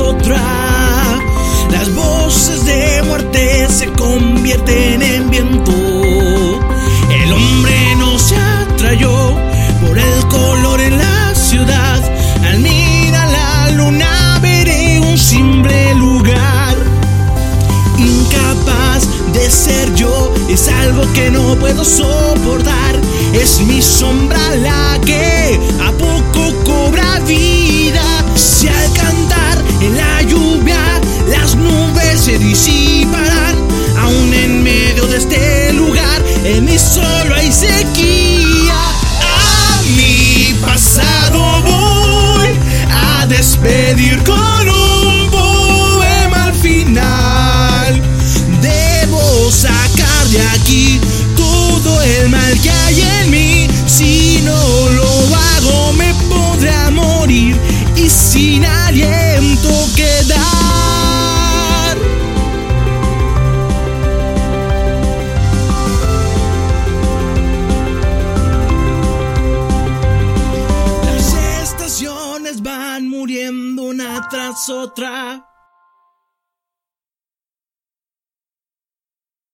otra. Las voces de muerte se convierten en viento. El hombre no se atrayó por el color en la ciudad. Al mirar la luna veré un simple lugar. Incapaz de ser yo es algo que no puedo soportar. Es mi sombra la que sequía. A mi pasado voy a despedir con un poema al final. Debo sacar de aquí todo el mal que hay en mí. Si no lo hago, me podrá morir y sin aliento Las estaciones